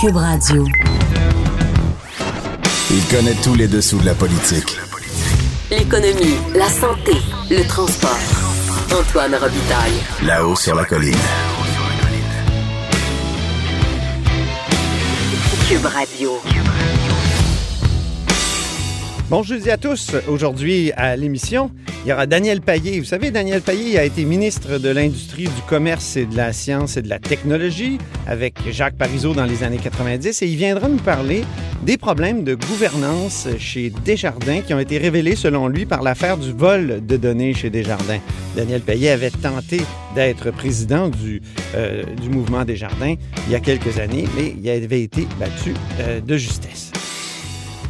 Cube Radio. Il connaît tous les dessous de la politique. L'économie, la santé, le transport. Antoine Robitaille. Là-haut sur la colline. Cube Radio. Bonjour à tous. Aujourd'hui à l'émission, il y aura Daniel Payet. Vous savez, Daniel Payet a été ministre de l'Industrie, du Commerce et de la Science et de la Technologie avec Jacques Parizeau dans les années 90 et il viendra nous parler des problèmes de gouvernance chez Desjardins qui ont été révélés selon lui par l'affaire du vol de données chez Desjardins. Daniel Payet avait tenté d'être président du, euh, du mouvement Desjardins il y a quelques années, mais il avait été battu euh, de justesse.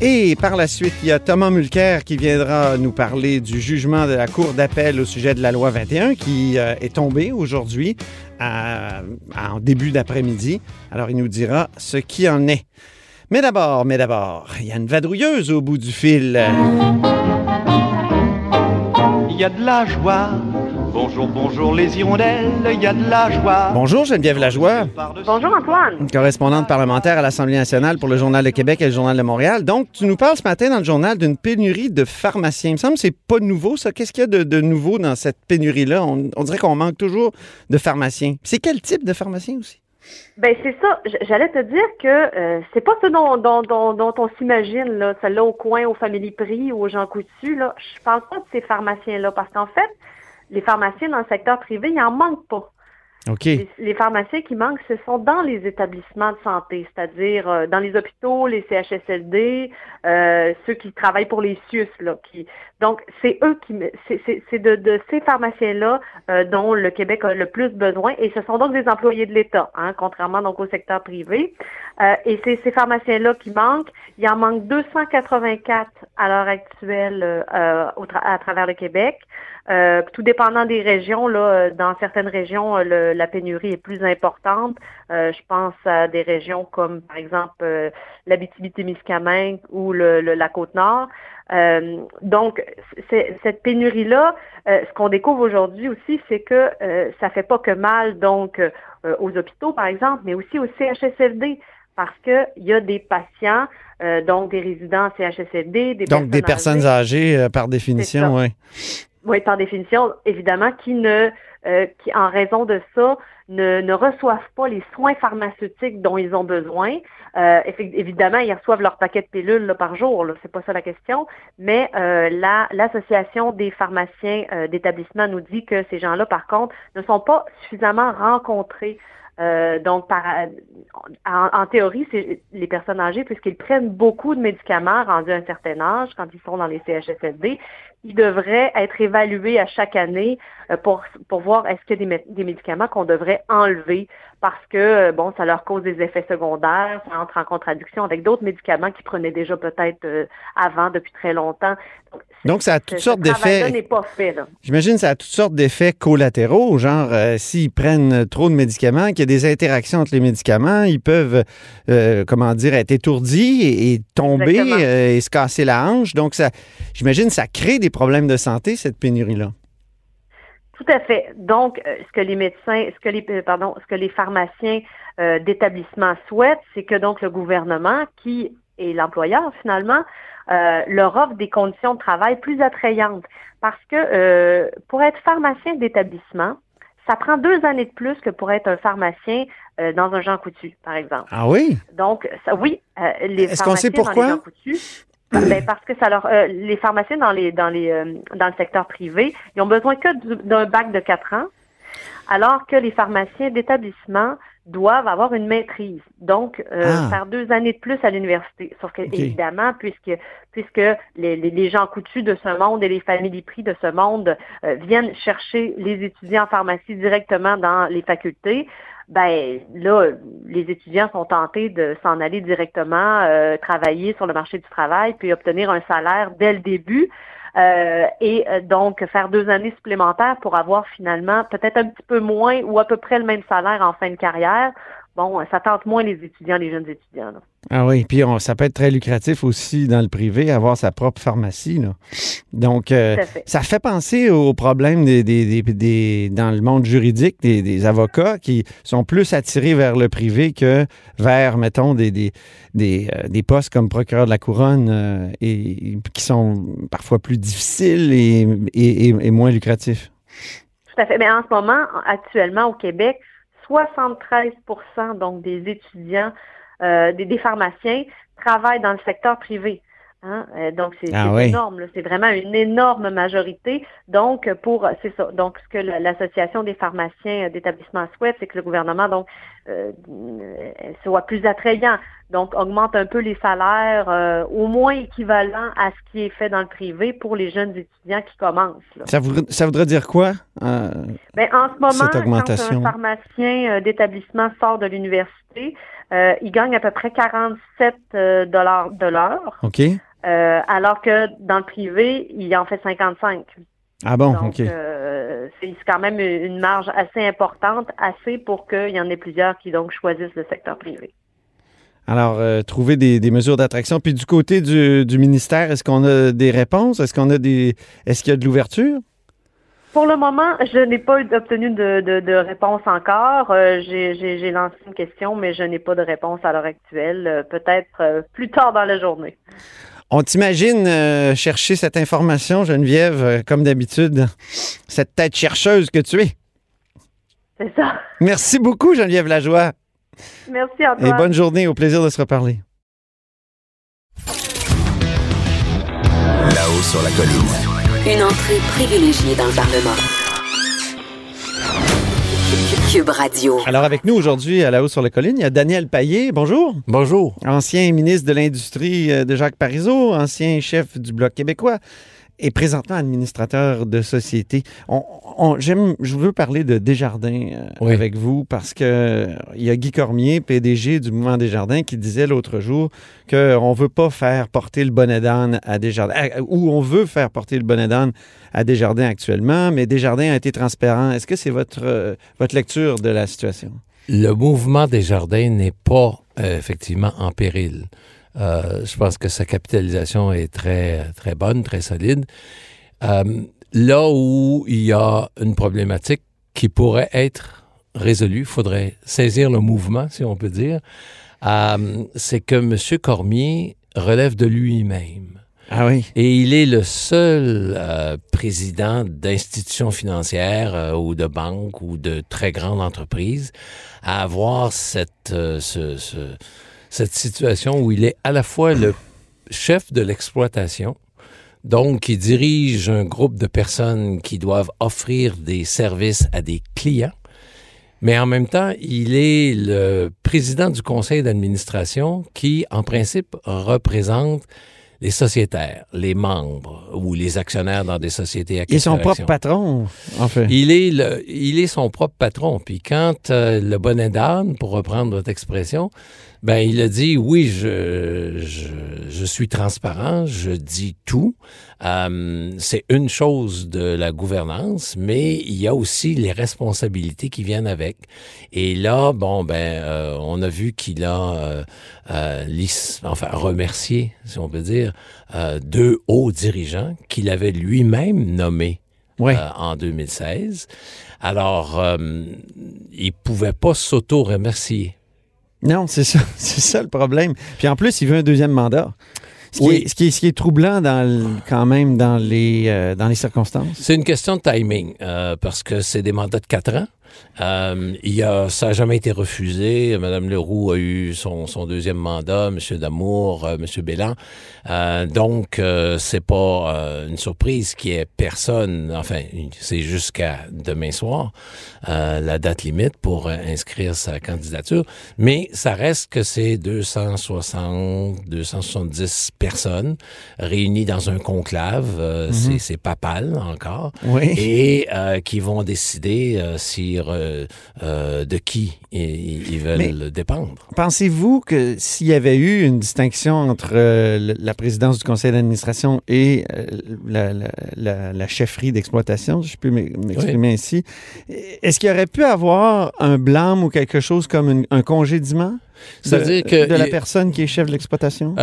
Et par la suite, il y a Thomas Mulcair qui viendra nous parler du jugement de la Cour d'appel au sujet de la loi 21 qui euh, est tombé aujourd'hui en début d'après-midi. Alors, il nous dira ce qui en est. Mais d'abord, mais d'abord, il y a une vadrouilleuse au bout du fil. Il y a de la joie. Bonjour, bonjour les hirondelles, il y a de la joie. Bonjour Geneviève Lajoie, Bonjour Antoine. correspondante parlementaire à l'Assemblée nationale pour le Journal de Québec et le Journal de Montréal. Donc, tu nous parles ce matin dans le journal d'une pénurie de pharmaciens. Il me semble que c'est pas nouveau, ça. Qu'est-ce qu'il y a de, de nouveau dans cette pénurie-là? On, on dirait qu'on manque toujours de pharmaciens. C'est quel type de pharmacien aussi? Ben c'est ça. J'allais te dire que euh, c'est pas ce dont, dont, dont, dont on s'imagine là, celle-là au coin, au Family Prix ou aux gens coutus là. Je parle pas de ces pharmaciens-là parce qu'en fait, les pharmaciens dans le secteur privé, il en manque pas. OK. Les, les pharmaciens qui manquent, ce sont dans les établissements de santé, c'est-à-dire euh, dans les hôpitaux, les CHSLD, euh, ceux qui travaillent pour les CIUS. Là, qui... Donc, c'est eux qui... c'est- de, de ces pharmaciens-là euh, dont le Québec a le plus besoin, et ce sont donc des employés de l'État, hein, contrairement donc au secteur privé. Et c'est ces pharmaciens-là qui manquent. Il en manque 284 à l'heure actuelle au tra- à travers le Québec. Euh, tout dépendant des régions, là, euh, dans certaines régions, euh, le- la pénurie est plus importante. Euh, je pense à des régions comme, par exemple, euh, l'Abitibi-Témiscamingue ou le, le- la Côte-Nord. Euh, donc, cette pénurie-là, euh, ce qu'on découvre aujourd'hui aussi, c'est que euh, ça fait pas que mal donc euh, aux hôpitaux, par exemple, mais aussi aux CHSLD, parce qu'il y a des patients, euh, donc des résidents CHSLD, des Donc, des personnes âgées, âgées, euh, par définition, ça. oui. Oui, par définition, évidemment, qui ne, euh, qui en raison de ça, ne, ne reçoivent pas les soins pharmaceutiques dont ils ont besoin. Euh, évidemment, ils reçoivent leur paquet de pilules là, par jour, c'est pas ça la question. Mais euh, la- l'association des pharmaciens euh, d'établissement nous dit que ces gens-là, par contre, ne sont pas suffisamment rencontrés. Euh, donc, par, en, en théorie, c'est les personnes âgées, puisqu'ils prennent beaucoup de médicaments rendus à un certain âge quand ils sont dans les CHSLD, ils devraient être évalués à chaque année euh, pour, pour voir est-ce qu'il y a des, mé- des médicaments qu'on devrait enlever parce que, euh, bon, ça leur cause des effets secondaires, ça entre en contradiction avec d'autres médicaments qu'ils prenaient déjà peut-être euh, avant, depuis très longtemps. Donc, ça a toutes ce sortes d'effets. n'est pas fait, là. J'imagine ça a toutes sortes d'effets collatéraux, genre euh, s'ils prennent trop de médicaments, qu'il y a des interactions entre les médicaments, ils peuvent, euh, comment dire, être étourdis et, et tomber euh, et se casser la hanche. Donc, ça, j'imagine que ça crée des problèmes de santé, cette pénurie-là? Tout à fait. Donc, euh, ce que les médecins, ce que les, euh, pardon, ce que les pharmaciens euh, d'établissement souhaitent, c'est que donc le gouvernement, qui est l'employeur finalement, euh, leur offre des conditions de travail plus attrayantes. Parce que euh, pour être pharmacien d'établissement, ça prend deux années de plus que pour être un pharmacien euh, dans un Jean Coutu, par exemple. Ah oui? Donc, ça, oui, euh, les Est-ce qu'on sait pharmaciens dans pourquoi? les Jean Coutu, ben, parce que ça leur, euh, les pharmaciens dans les dans les euh, dans le secteur privé, ils ont besoin que du- d'un bac de quatre ans, alors que les pharmaciens d'établissement doivent avoir une maîtrise, donc euh, Ah. faire deux années de plus à l'université. Sauf que évidemment, puisque puisque les, les, les gens coutus de ce monde et les familles prix de ce monde euh, viennent chercher les étudiants en pharmacie directement dans les facultés, ben là, les étudiants sont tentés de s'en aller directement euh, travailler sur le marché du travail, puis obtenir un salaire dès le début. euh, et euh, donc faire deux années supplémentaires pour avoir finalement peut-être un petit peu moins ou à peu près le même salaire en fin de carrière bon, ça tente moins les étudiants, les jeunes étudiants. là. Ah oui, puis on- ça peut être très lucratif aussi dans le privé, avoir sa propre pharmacie. Là. Donc, euh, fait. ça fait penser aux problèmes des, des- des- des- dans le monde juridique des, des avocats qui sont plus attirés vers le privé que vers, mettons, des, des, des, euh, des postes comme procureur de la couronne euh, et, qui sont parfois plus difficiles et, et- et- et moins lucratifs. Tout à fait. Mais en ce moment, actuellement au Québec, 73 donc des étudiants, euh, des, des pharmaciens travaillent dans le secteur privé. Hein? Euh, donc c'est Ah oui. énorme, c'est vraiment une énorme majorité. Donc pour c'est ça. Donc ce que l'association des pharmaciens euh, d'établissement souhaite, c'est que le gouvernement donc euh, euh, soit plus attrayant, donc augmente un peu les salaires, euh, au moins équivalent à ce qui est fait dans le privé pour les jeunes étudiants qui commencent. là. Ça voudrait, ça voudrait dire quoi? Ben, en ce moment, Cette quand un pharmacien d'établissement sort de l'université, il gagne à peu près 47 euh, dollars de l'heure, OK? Euh, alors que dans le privé, il en fait 55. Ah bon, Donc, OK. euh, c'est quand même une marge assez importante, assez pour qu'il y en ait plusieurs qui donc choisissent le secteur privé. Alors, euh, trouver des, des mesures d'attraction. Puis du côté du, du ministère, est-ce qu'on a des réponses? Est-ce qu'on a des. Est-ce qu'il y a de l'ouverture? Pour le moment, je n'ai pas obtenu de, de- de réponse encore. Euh, j'ai- lancé une question, mais je n'ai pas de réponse à l'heure actuelle. Euh, Peut-être euh, plus tard dans la journée. On t'imagine euh, chercher cette information, Geneviève, euh, comme d'habitude, cette tête chercheuse que tu es. C'est ça. Merci beaucoup, Geneviève Lajoie. Merci Et Antoine. bonne journée. Au plaisir de se reparler. Là-haut sur la colline. Une entrée privilégiée dans le Parlement. Cube Radio. Alors, avec nous aujourd'hui, à la haut sur la colline, il y a Daniel Payet. Bonjour. Bonjour. Ancien ministre de l'Industrie euh, de Jacques Parizeau, ancien chef du Bloc québécois et présentement administrateur de société. On, on- j'aime, je veux parler de Desjardins euh, Oui. avec vous parce que euh, il y a Guy Cormier, PDG du mouvement Desjardins, qui disait l'autre jour qu'on ne veut pas faire porter le bonnet d'âne à Desjardins, à- ou on veut faire porter le bonnet d'âne à Desjardins actuellement, mais Desjardins a été transparent. Est-ce que c'est votre, euh, votre lecture de la situation? Le mouvement des jardins n'est pas euh, effectivement en péril. Euh, je pense que sa capitalisation est très, très bonne, très solide. Euh, là où il y a une problématique qui pourrait être résolue, il faudrait saisir le mouvement, si on peut dire, euh, c'est que M. Cormier relève de lui-même. Ah oui. Et il est le seul euh, président d'institutions financières euh, ou de banques ou de très grandes entreprises à avoir cette, ce- ce- cette situation où il est à la fois le chef de l'exploitation, donc qui dirige un groupe de personnes qui doivent offrir des services à des clients, mais en même temps, il est le président du conseil d'administration qui, en principe, représente les sociétaires, les membres ou les actionnaires dans des sociétés à Il est son propre patron, en fait. Il est, le, il est son propre patron. Puis quand euh, le bonnet d'âne, pour reprendre votre expression, ben il a dit oui, je, je, je suis transparent, je dis tout. Euh, c'est une chose de la gouvernance, mais il y a aussi les responsabilités qui viennent avec. Et là, bon ben, euh, on a vu qu'il a euh, euh, enfin remercié, si on peut dire, euh, deux hauts dirigeants qu'il avait lui-même nommés euh, en 2016. Alors, euh, il pouvait pas s'auto-remercier. Non, c'est ça, c'est ça le problème. Puis en plus, il veut un deuxième mandat. Ce qui, est, ce qui est- ce qui est troublant dans le- quand même dans les, euh, dans les circonstances. C'est une question de timing, euh, parce que c'est des mandats de quatre ans. Euh, il a, ça n'a jamais été refusé. Madame Leroux a eu son, son deuxième mandat, Monsieur Damour, euh, Monsieur Bélan. Euh, donc, euh, c'est pas euh, une surprise qu'il y ait personne. Enfin, c'est jusqu'à demain soir la date limite pour inscrire sa candidature. Mais ça reste que c'est 260, 270 personnes réunies dans un conclave. Euh, c'est- C'est papal encore Oui. et qui vont décider si euh, euh, de qui ils, ils veulent Mais- dépendre. Pensez-vous que s'il y avait eu une distinction entre euh, la présidence du conseil d'administration et la, la- la- la chefferie d'exploitation, si je peux m'ex- m'exprimer ainsi, est-ce qu'il y aurait pu avoir un blâme ou quelque chose comme une- un congédiement de, que de la il- personne qui est chef de l'exploitation?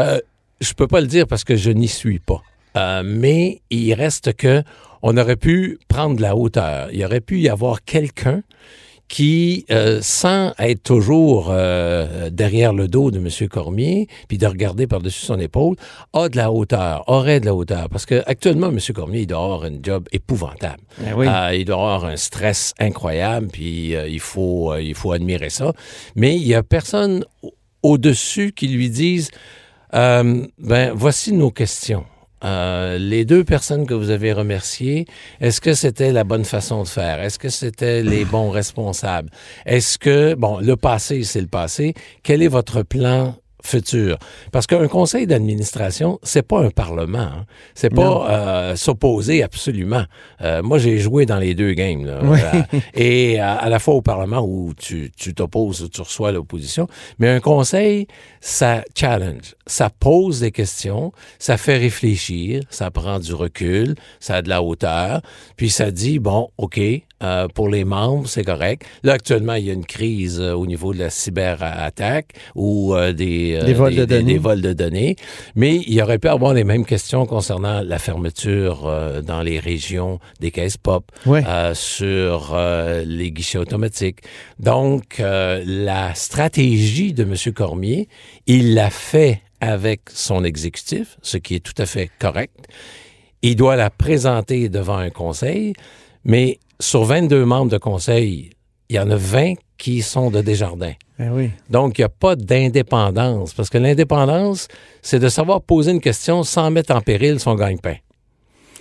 Je peux pas le dire parce que je n'y suis pas. Euh, mais il reste que on aurait pu prendre de la hauteur. Il aurait pu y avoir quelqu'un qui, euh, sans être toujours euh, derrière le dos de M. Cormier, puis de regarder par-dessus son épaule, a de la hauteur, aurait de la hauteur. Parce que actuellement, M. Cormier, il doit avoir un job épouvantable. Oui. Euh, il doit avoir un stress incroyable, puis il, faut, il faut admirer ça. Mais il n'y a personne au- au-dessus qui lui dise ben, voici nos questions. Euh, les deux personnes que vous avez remerciées, est-ce que c'était la bonne façon de faire? Est-ce que c'était les bons responsables? Est-ce que, bon, le passé, c'est le passé. Quel est votre plan futur? Parce qu'un conseil d'administration, c'est pas un parlement. hein. C'est pas euh, s'opposer absolument. Euh, moi, j'ai joué dans les deux games. là. Oui. Euh, et à, à la fois au Parlement où tu tu t'opposes ou tu reçois l'opposition. Mais un conseil, ça challenge, ça pose des questions, ça fait réfléchir, ça prend du recul, ça a de la hauteur, puis ça dit, bon, OK, euh, pour les membres, c'est correct. Là, actuellement, il y a une crise euh, au niveau de la cyberattaque ou euh, des, euh, Des vols de données. des vols de données. Mais il y aurait pu avoir les mêmes questions concernant la fermeture dans les régions des caisses pop, Ouais. euh, sur les guichets automatiques. Donc, euh, la stratégie de M. Cormier, il l'a fait avec son exécutif, ce qui est tout à fait correct. Il doit la présenter devant un conseil, mais sur 22 membres de conseil, il y en a 20 qui sont de Desjardins. Ben oui. Donc, il n'y a pas d'indépendance, parce que l'indépendance, c'est de savoir poser une question sans mettre en péril son gagne-pain.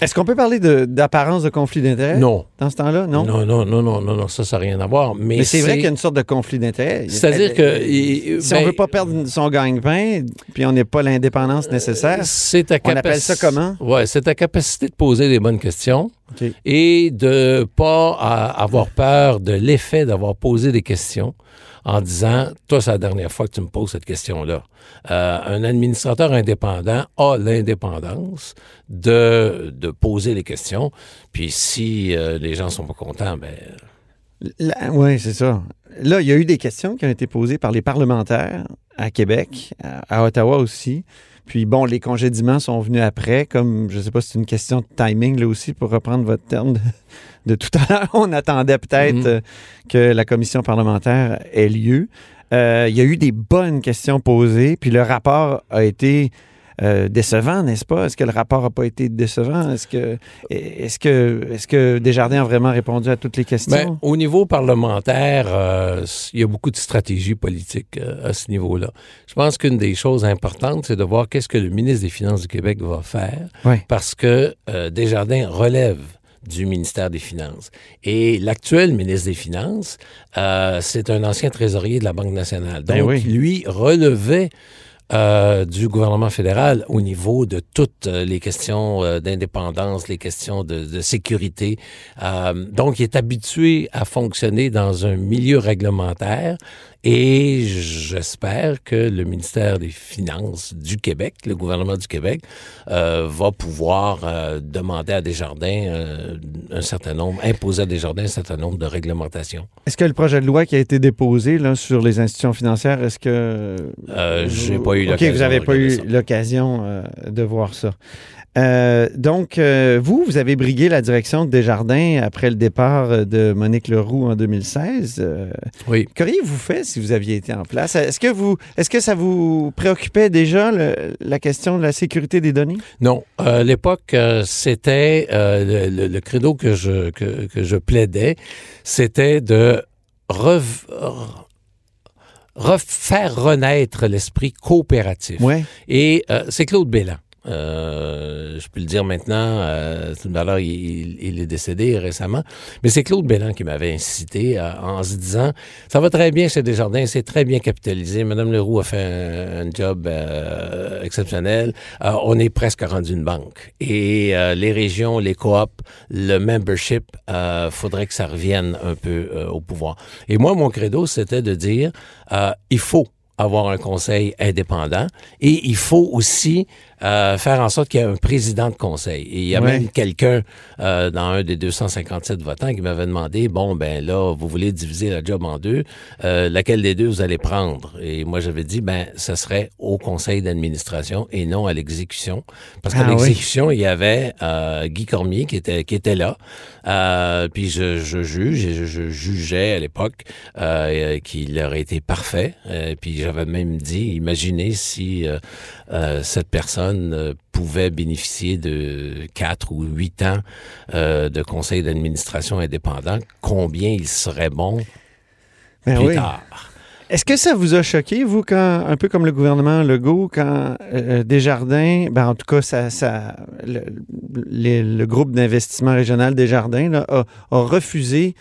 Est-ce qu'on peut parler d'apparence de, conflit d'intérêt Non. dans ce temps-là? Non? Non, non, non, non, non, non, ça, ça n'a rien à voir. Mais, Mais c'est vrai qu'il y a une sorte de conflit d'intérêt. C'est-à-dire que... il- Si on ben, veut pas perdre son gagne-pain, puis on n'est pas l'indépendance nécessaire, c'est ta on appelle ça comment? Ouais, c'est ta capacité de poser les bonnes questions et de pas a- avoir peur de l'effet d'avoir posé des questions en disant, toi, c'est la dernière fois que tu me poses cette question-là. Euh, un administrateur indépendant a l'indépendance de, de poser les questions. Puis si euh, les gens sont pas contents, ben, Oui, c'est ça. Là, il y a eu des questions qui ont été posées par les parlementaires à Québec, à, à Ottawa aussi. Puis bon, les congédiements sont venus après, comme je ne sais pas si c'est une question de timing là aussi, pour reprendre votre terme de, de tout à l'heure. On attendait peut-être Mhm. euh, que la commission parlementaire ait lieu. Euh, il y a eu des bonnes questions posées, puis le rapport a été euh, décevant, n'est-ce pas? Est-ce que le rapport n'a pas été décevant? Est-ce que, est-ce que, est-ce que Desjardins a vraiment répondu à toutes les questions? Ben, au niveau parlementaire, euh, il y a beaucoup de stratégies politiques euh, à ce niveau-là. Je pense qu'une des choses importantes, c'est de voir qu'est-ce que le ministre des Finances du Québec va faire, Ouais. parce que Desjardins relève du ministère des Finances. Et l'actuel ministre des Finances, euh, c'est un ancien trésorier de la Banque nationale. Donc, Ben oui. lui relevait euh, du gouvernement fédéral au niveau de toutes euh, les questions euh, d'indépendance, les questions de, sécurité. Donc, il est habitué à fonctionner dans un milieu réglementaire et j'espère que le ministère des Finances du Québec, le gouvernement du Québec, euh, va pouvoir euh, demander à Desjardins euh, un certain nombre, imposer à Desjardins un certain nombre de réglementations. Est-ce que le projet de loi qui a été déposé là, sur les institutions financières, est-ce que... Euh, j'ai pas eu OK, l'occasion vous n'avez pas eu l'occasion de voir ça. Euh, donc, euh, vous, vous avez brigué la direction de Desjardins après le départ euh, de Monique Leroux en 2016. Euh, Oui. Qu'auriez-vous fait si vous aviez été en place? Est-ce que, vous, est-ce que ça vous préoccupait déjà le- la question de la sécurité des données? Non, à l'époque, c'était le, le- le credo que je, que, que je plaidais, c'était de rev- refaire renaître l'esprit coopératif. Oui. Et euh, c'est Claude Bélan Euh, je peux le dire maintenant. Euh, alors, il, il, est décédé récemment. Mais c'est Claude Bélan qui m'avait incité en se disant ça va très bien chez Desjardins, c'est très bien capitalisé. Madame Leroux a fait un, job euh, exceptionnel. Euh, on est presque rendu une banque. Et les régions, les coops, le membership, faudrait que ça revienne un peu au pouvoir. Et moi, mon credo, c'était de dire il faut avoir un conseil indépendant et il faut aussi euh, faire en sorte qu'il y ait un président de conseil. Et il y a même quelqu'un euh, dans un des 257 votants qui m'avait demandé, bon, ben là, vous voulez diviser la job en deux, euh, laquelle des deux vous allez prendre? Et moi, j'avais dit, ben, ce serait au conseil d'administration et non à l'exécution. Parce qu'à ah l'exécution, il y avait Guy Cormier qui était, qui était là. puis je, je juge et je, je jugeais à l'époque qu'il aurait été parfait. puis j'avais même dit, imaginez si cette personne euh, pouvait bénéficier de quatre ou huit ans euh, de conseil d'administration indépendant, combien il serait bon ben plus tard? Est-ce que ça vous a choqué, vous, quand, un peu comme le gouvernement Legault, quand euh, Desjardins, ben en tout cas, ça, ça le, groupe d'investissement régional Desjardins a, a, refusé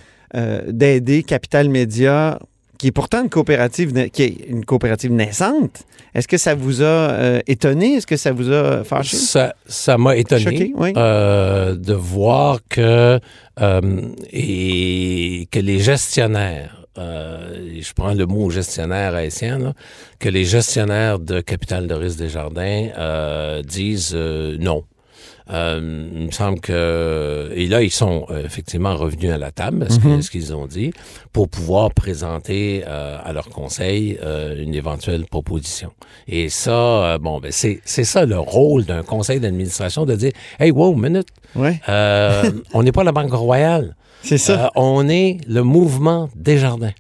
d'aider Capital Média qui est pourtant une coopérative, qui est une coopérative naissante. Est-ce que ça vous a euh, étonné? Est-ce que ça vous a fâché? Ça, m'a étonné euh, de voir que, euh, et que les gestionnaires, je prends le mot gestionnaire haïtien, que les gestionnaires de Capital de risque des Jardins disent non. Euh, il me semble que... Et là, ils sont euh, effectivement revenus à la table, mhm. ce qu'ils ont dit, pour pouvoir présenter euh, à leur conseil une éventuelle proposition. Et ça, bon, ben c'est ça le rôle d'un conseil d'administration, de dire, « Hey, wow, minute, ouais. on n'est pas la Banque Royale. C'est ça. on est le mouvement des jardins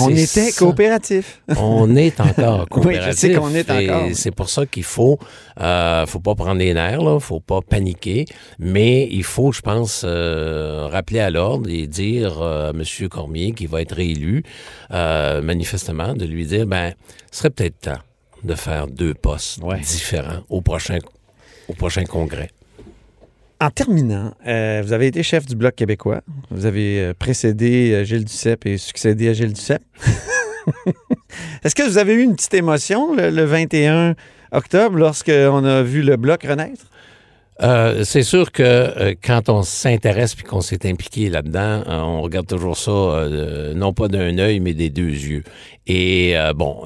on était coopératif. On est encore coopératif. oui, je sais qu'on est encore. C'est pour ça qu'il faut, euh, faut pas prendre les nerfs, là, faut pas paniquer, mais il faut, je pense, euh, rappeler à l'ordre et dire euh, à M. Cormier, qui va être réélu, euh, manifestement, de lui dire, ben, ce serait peut-être temps de faire deux postes différents au prochain, au prochain congrès. En terminant, euh, vous avez été chef du Bloc québécois. Vous avez euh, précédé euh, Gilles Duceppe et succédé à Gilles Duceppe. Est-ce que vous avez eu une petite émotion le, le 21 octobre lorsqu'on a vu le Bloc renaître? Euh, c'est sûr que euh, quand on s'intéresse puis qu'on s'est impliqué là-dedans, euh, on regarde toujours ça non pas d'un œil mais des deux yeux. Et bon,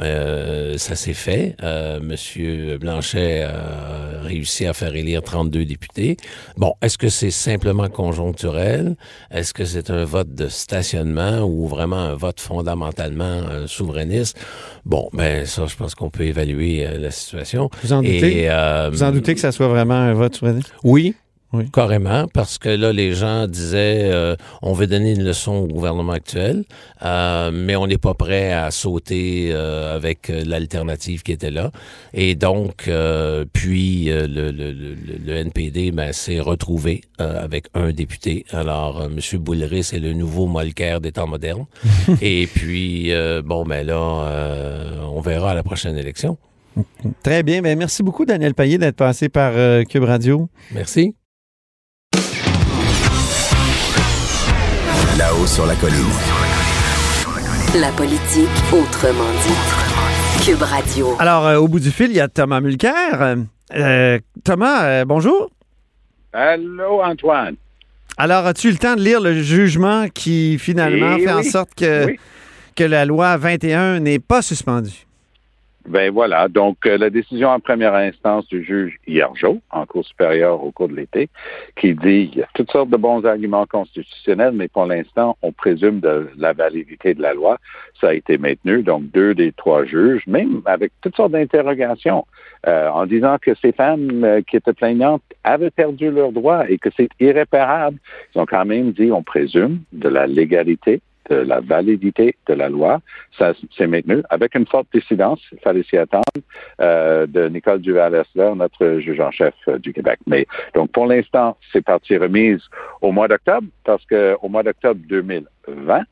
ça s'est fait. Monsieur Blanchet a réussi à faire élire 32 députés. Bon, est-ce que c'est simplement conjoncturel? Est-ce que c'est un vote de stationnement ou vraiment un vote fondamentalement souverainiste? Bon, ben ça, je pense qu'on peut évaluer la situation. Vous en doutez? Vous en doutez que ça soit vraiment un vote souverainiste? Oui, oui. Carrément, parce que là, les gens disaient euh, on veut donner une leçon au gouvernement actuel, euh, mais on n'est pas prêt à sauter euh, avec l'alternative qui était là. Et donc, puis le, le, le, NPD ben, s'est retrouvé avec un député. Alors, M. Boulery, c'est le nouveau Molker des temps modernes. Et puis, bon, ben là, on verra à la prochaine élection. Très bien. Ben, merci beaucoup, Daniel Payet, d'être passé par Cube Radio. Merci. Là-haut sur la colline. La politique autrement dit. Cube Radio. Alors, euh, au bout du fil, il y a Thomas Mulcair. Euh, Thomas, euh, bonjour. Allô, Antoine. Alors, as-tu eu le temps de lire le jugement qui finalement eh fait en sorte que, que la loi 21 n'est pas suspendue? Ben voilà. Donc, euh, la décision en première instance du juge Hiergeau, en cours supérieur au cours de l'été, qui dit il y a toutes sortes de bons arguments constitutionnels, mais pour l'instant, on présume de la validité de la loi. Ça a été maintenu. Donc, deux des trois juges, même avec toutes sortes d'interrogations, euh, en disant que ces femmes euh, qui étaient plaignantes avaient perdu leurs droits et que c'est irréparable. Ils ont quand même dit on présume de la légalité de la validité de la loi. Ça s'est maintenu avec une forte dissidence, il fallait s'y attendre, euh, de Nicole Duval-Essler, notre juge en chef euh, du Québec. Mais donc pour l'instant, c'est partie remise au mois d'octobre, parce qu'au mois d'octobre 2020,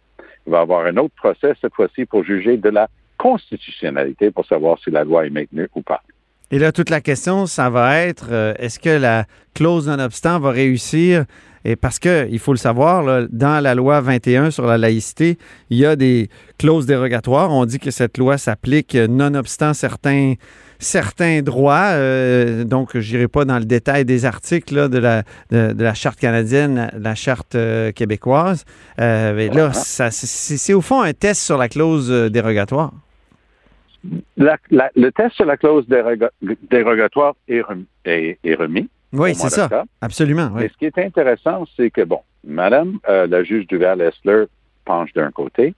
il va y avoir un autre procès, cette fois-ci pour juger de la constitutionnalité, pour savoir si la loi est maintenue ou pas. Et là, toute la question, ça va être, euh, est-ce que la clause non-obstant va réussir? Et parce que, il faut le savoir, là, dans la loi 21 sur la laïcité, il y a des clauses dérogatoires. On dit que cette loi s'applique nonobstant certains certains droits. Euh, donc, je n'irai pas dans le détail des articles là, de, la, de, la Charte canadienne, la Charte euh, québécoise. Euh, mais là, c'est, au fond un test sur la clause dérogatoire. Le test sur la clause dérogatoire est, remis. Oui, c'est ça. Absolument. Mais ce qui est intéressant, c'est que, bon, Madame la juge Duval-Essler penche d'un côté.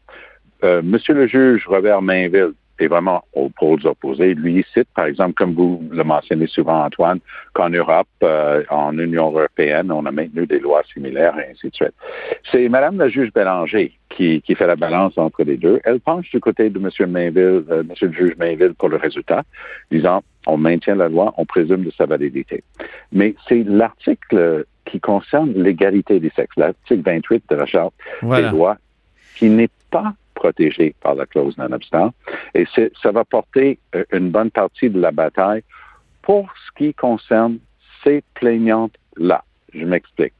Monsieur le juge Robert Mainville c'est vraiment aux pôles opposés. Lui, cite, par exemple, comme vous le mentionnez souvent, Antoine, qu'en Europe, euh, en Union européenne, on a maintenu des lois similaires et ainsi de suite. C'est Madame la juge Bélanger qui, qui fait la balance entre les deux. Elle penche du côté de M. Mainville, euh, M. le juge Mainville pour le résultat, disant on maintient la loi, on présume de sa validité. Mais c'est l'article qui concerne l'égalité des sexes, l'article 28 de la Charte des lois, qui n'est pas protégé par la clause non-obstant. Et ça va porter euh, une bonne partie de la bataille pour ce qui concerne ces plaignantes-là. Je m'explique.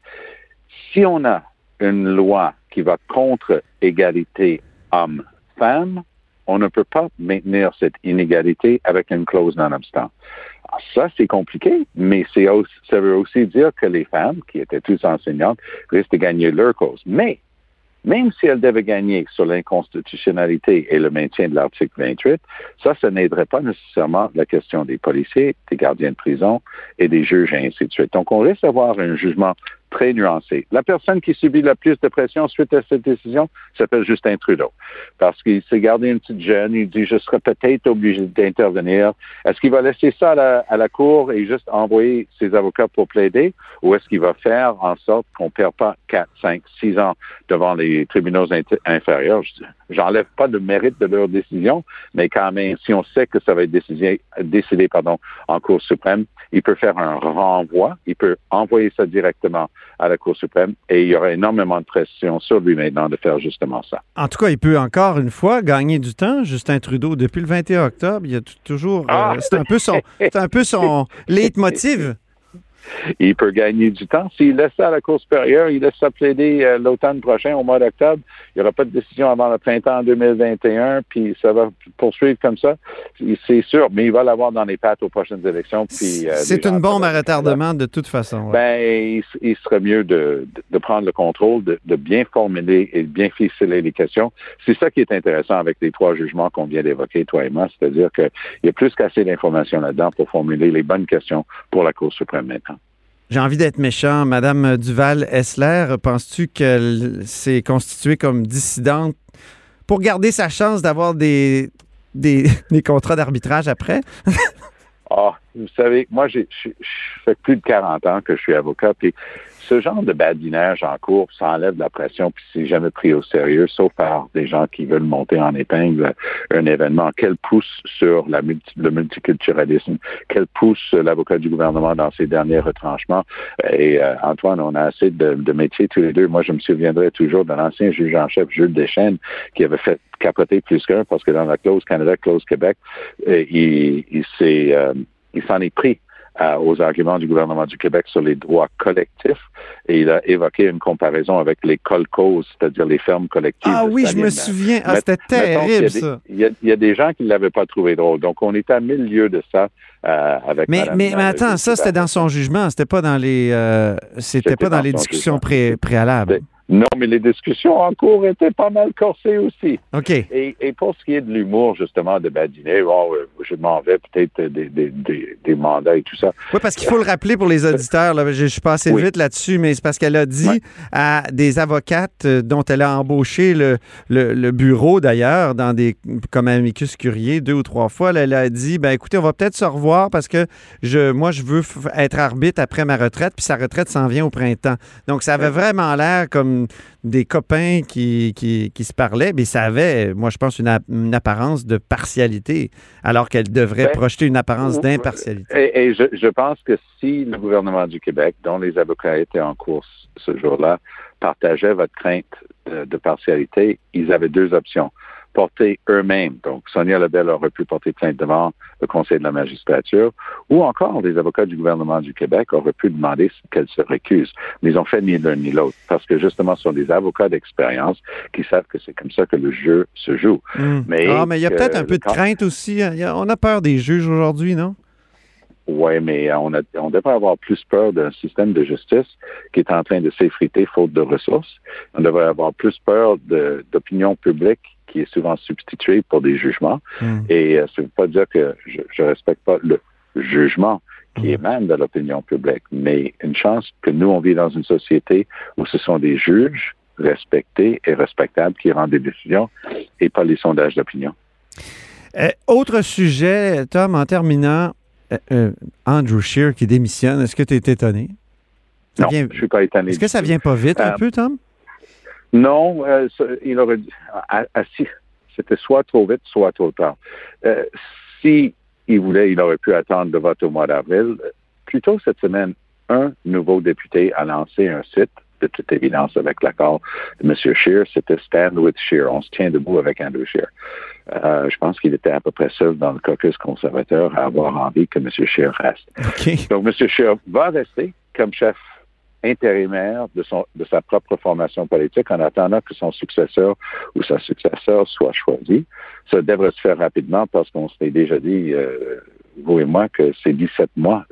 Si on a une loi qui va contre égalité homme-femme, on ne peut pas maintenir cette inégalité avec une clause non-obstant. Ça, c'est compliqué, mais ça veut aussi dire que les femmes, qui étaient toutes enseignantes, risquent de gagner leur cause. Mais même si elle devait gagner sur l'inconstitutionnalité et le maintien de l'article 28, ça, ça n'aiderait pas nécessairement la question des policiers, des gardiens de prison et des juges et ainsi de suite. Donc, on risque d'avoir un jugement très nuancé. La personne qui subit le plus de pression suite à cette décision s'appelle Justin Trudeau. Parce qu'il s'est gardé une petite jeune, il dit, je serais peut-être obligé d'intervenir. Est-ce qu'il va laisser ça à la, Cour et juste envoyer ses avocats pour plaider? Ou est-ce qu'il va faire en sorte qu'on ne perd pas 4, 5, 6 ans devant les tribunaux inférieurs? J'enlève pas le mérite de leur décision, mais quand même, si on sait que ça va être décidé, décidé pardon, en Cour suprême, il peut faire un renvoi, il peut envoyer ça directement à la Cour suprême et il y aura énormément de pression sur lui maintenant de faire justement ça. En tout cas, il peut encore une fois gagner du temps, Justin Trudeau. Depuis le 21 octobre, il y a toujours. Euh, ah! c'est un peu son, c'est un peu son leitmotiv. Il peut gagner du temps. S'il laisse ça à la Cour supérieure, il laisse ça plaider euh, l'automne prochain, au mois d'octobre, il n'y aura pas de décision avant le printemps 2021, puis ça va poursuivre comme ça. C'est sûr, mais il va l'avoir dans les pattes aux prochaines élections. Puis, euh, c'est une bombe à retardement de toute façon. Ben, il, serait mieux de, prendre le contrôle, de, bien formuler et de bien ficeler les questions. C'est ça qui est intéressant avec les trois jugements qu'on vient d'évoquer, toi et moi, c'est-à-dire qu'il y a plus qu'assez d'informations là-dedans pour formuler les bonnes questions pour la Cour suprême maintenant. J'ai envie d'être méchant. Madame Duval-Essler, penses-tu qu'elle s'est constituée comme dissidente pour garder sa chance d'avoir des, des, contrats d'arbitrage après? Ah, vous savez, moi, j'ai fait plus de 40 ans que je suis avocat, puis ce genre de badinage en cours, ça enlève de la pression, puis c'est jamais pris au sérieux, sauf par des gens qui veulent monter en épingle un événement. Quel pousse sur le multiculturalisme? Quel pousse l'avocat du gouvernement dans ses derniers retranchements? Et euh, Antoine, on a assez de, de, métiers tous les deux. Moi, je me souviendrai toujours de l'ancien juge en chef, Jules Deschênes, qui avait fait capoter plus qu'un parce que dans la clause Canada, clause Québec, euh, il, il s'est, euh, il s'en est pris aux arguments du gouvernement du Québec sur les droits collectifs et il a évoqué une comparaison avec les colcos, c'est-à-dire les fermes collectives. Ah oui, je me souviens. Ah, c'était terrible, ça. Il y, a, des gens qui ne l'avaient pas trouvé drôle. Donc, on est à milieu de ça euh, avec Mais, mais, mais attends, ça, c'était dans son jugement. C'était pas dans les, euh, c'était pas dans, les discussions préalables. Non, mais les discussions en cours étaient pas mal corsées aussi. OK. Et, pour ce qui est de l'humour, justement, de badiner, oh, je m'en vais peut-être des, des, mandats et tout ça. Oui, parce qu'il faut le rappeler pour les auditeurs, là, je, suis passé vite là-dessus, mais c'est parce qu'elle a dit à des avocates euh, dont elle a embauché le, le, bureau, d'ailleurs, dans des comme amicus curier deux ou trois fois, elle a dit, ben écoutez, on va peut-être se revoir parce que je, moi, je veux être arbitre après ma retraite, puis sa retraite s'en vient au printemps. Donc, ça avait vraiment l'air comme des copains qui, qui, se parlaient, mais ça avait, moi, je pense, une, apparence de partialité, alors qu'elle devrait ben, projeter une apparence d'impartialité. Et, je, pense que si le gouvernement du Québec, dont les avocats étaient en course ce jour-là, partageait votre crainte de, partialité, ils avaient deux options porter eux-mêmes. Donc, Sonia Lebel aurait pu porter plainte devant le Conseil de la magistrature, ou encore des avocats du gouvernement du Québec auraient pu demander qu'elle se récuse. Mais ils ont fait ni l'un ni l'autre, parce que justement, ce sont des avocats d'expérience qui savent que c'est comme ça que le jeu se joue. Hmm. Mais, ah, mais il y a peut-être un peu de crainte aussi. Hein. on a peur des juges aujourd'hui, non? Oui, mais on, a, on devrait avoir plus peur d'un système de justice qui est en train de s'effriter faute de ressources. On devrait avoir plus peur d'opinion publique qui est souvent substituée pour des jugements. Hmm. Et euh, ça ne veut pas dire que je ne respecte pas le jugement qui hmm. émane de l'opinion publique, mais une chance que nous, on vit dans une société où ce sont des juges respectés et respectables qui rendent des décisions et pas les sondages d'opinion. Euh, autre sujet, Tom, en terminant, euh, Andrew Shear qui démissionne, est-ce que tu es étonné? non, je ne suis pas étonné. Est-ce que ça vient pas vite un peu, Tom? Non, il aurait c'était soit trop vite, soit trop tard. si il voulait, il aurait pu attendre le vote au mois d'avril. Plus tôt cette semaine, un nouveau député a lancé un site de toute évidence avec l'accord de M. Scheer, c'était Stand with Scheer. On se tient debout avec Andrew Scheer. Euh, je pense qu'il était à peu près seul dans le caucus conservateur à avoir envie que M. Scheer reste. Donc, M. Scheer va rester comme chef intérimaire de, son, de sa propre formation politique en attendant que son successeur ou sa successeur soit choisi. Ça devrait se faire rapidement parce qu'on s'est déjà dit, euh, vous et moi, que c'est 17 mois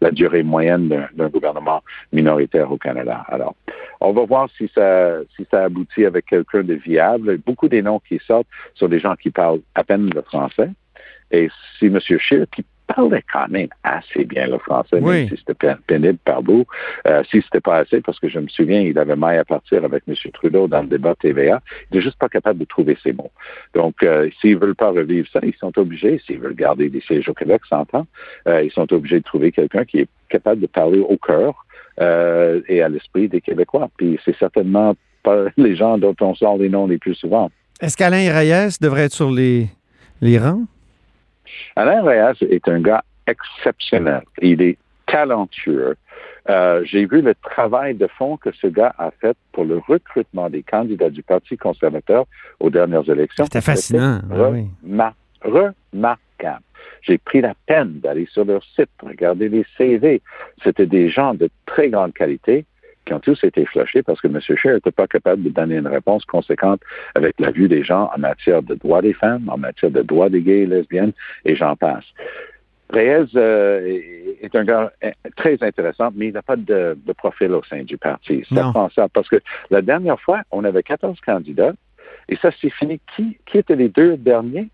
la durée moyenne d'un gouvernement minoritaire au Canada. Alors, on va voir si ça, si ça aboutit avec quelqu'un de viable. Beaucoup des noms qui sortent sont des gens qui parlent à peine le français. Et si M. Scheer, qui parlait quand même assez bien le français, même si c'était pénible par bout. Euh, si c'était pas assez, parce que je me souviens, il avait mal à partir avec M. Trudeau dans le débat TVA. Il n'est juste pas capable de trouver ses mots. Donc, euh, s'ils veulent pas revivre ça, ils sont obligés, s'ils veulent garder des sièges au Québec, s'entend, euh, ils sont obligés de trouver quelqu'un qui est capable de parler au cœur euh, et à l'esprit des Québécois. Puis c'est certainement pas les gens dont on sort les noms les plus souvent. Est-ce qu'Alain Reyes devrait être sur les, les rangs? Alain Reyes est un gars exceptionnel. Il est talentueux. Euh, j'ai vu le travail de fond que ce gars a fait pour le recrutement des candidats du Parti conservateur aux dernières élections. C'était fascinant. Ah remarquable. J'ai pris la peine d'aller sur leur site, regarder les CV. C'était des gens de très grande qualité qui ont tous été flushés parce que M. Scheer n'était pas capable de donner une réponse conséquente avec la vue des gens en matière de droits des femmes, en matière de droits des gays et lesbiennes, et j'en passe. Reyes euh, est un gars euh, très intéressant, mais il n'a pas de, profil au sein du parti. C'est ça parce que la dernière fois, on avait 14 candidats, et ça s'est fini. Qui, qui étaient les deux derniers?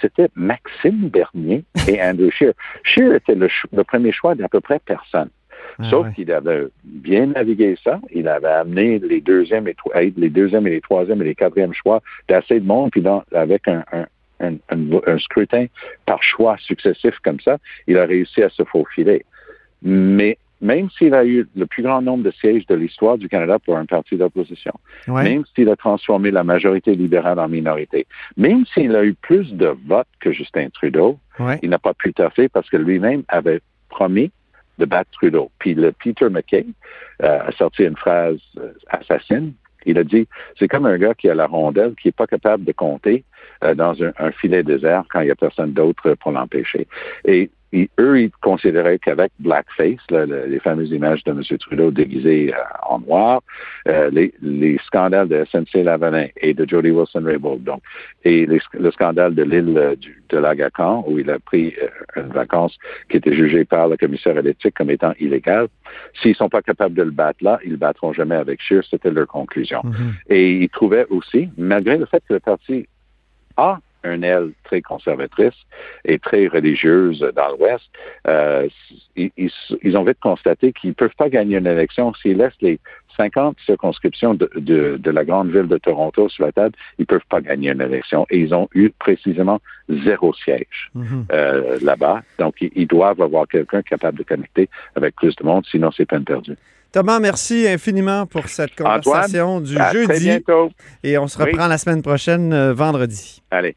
C'était Maxime Bernier et Andrew Scheer. Scheer était le, le premier choix d'à peu près personne. Ah Sauf qu'il avait bien navigué ça. Il avait amené les deuxièmes et, les deuxièmes et les troisièmes et les quatrièmes choix d'assez de monde, puis avec un, scrutin par choix successif comme ça, il a réussi à se faufiler. Mais même s'il a eu le plus grand nombre de sièges de l'histoire du Canada pour un parti d'opposition, même s'il a transformé la majorité libérale en minorité, même s'il a eu plus de votes que Justin Trudeau, il n'a pas pu taffer parce que lui-même avait promis de battre Trudeau. Puis le Peter McKay euh, a sorti une phrase euh, assassine. Il a dit, c'est comme un gars qui a la rondelle, qui n'est pas capable de compter euh, dans un, un, filet désert quand il n'y a personne d'autre pour l'empêcher. Et eux, ils considéraient qu'avec blackface, les fameuses images de M. Trudeau déguisé euh, en noir, euh, les, scandales de SNC Lavalin et de Jody Wilson-Raybould, donc, et le scandale de l'île euh, de l'Agacan, où il a pris une vacance qui était jugée par le commissaire à l'éthique comme étant illégale, s'ils sont pas capables de le battre là, ils le battront jamais avec Scheer, c'était leur conclusion. Mm-hmm. Et ils trouvaient aussi, malgré le fait que le parti a un aile très conservatrice et très religieuse dans l'Ouest, euh, ils, ont vite constaté qu'ils ne peuvent pas gagner une élection s'ils laissent les 50 circonscriptions de, la grande ville de Toronto sur la table, ils ne peuvent pas gagner une élection. Et ils ont eu précisément zéro siège mhm. euh, là-bas. Donc, ils, doivent avoir quelqu'un capable de connecter avec plus de monde, sinon c'est peine perdue. Thomas, merci infiniment pour cette conversation du jeudi. Très bientôt. Et on se reprend la semaine prochaine, euh, vendredi. Allez.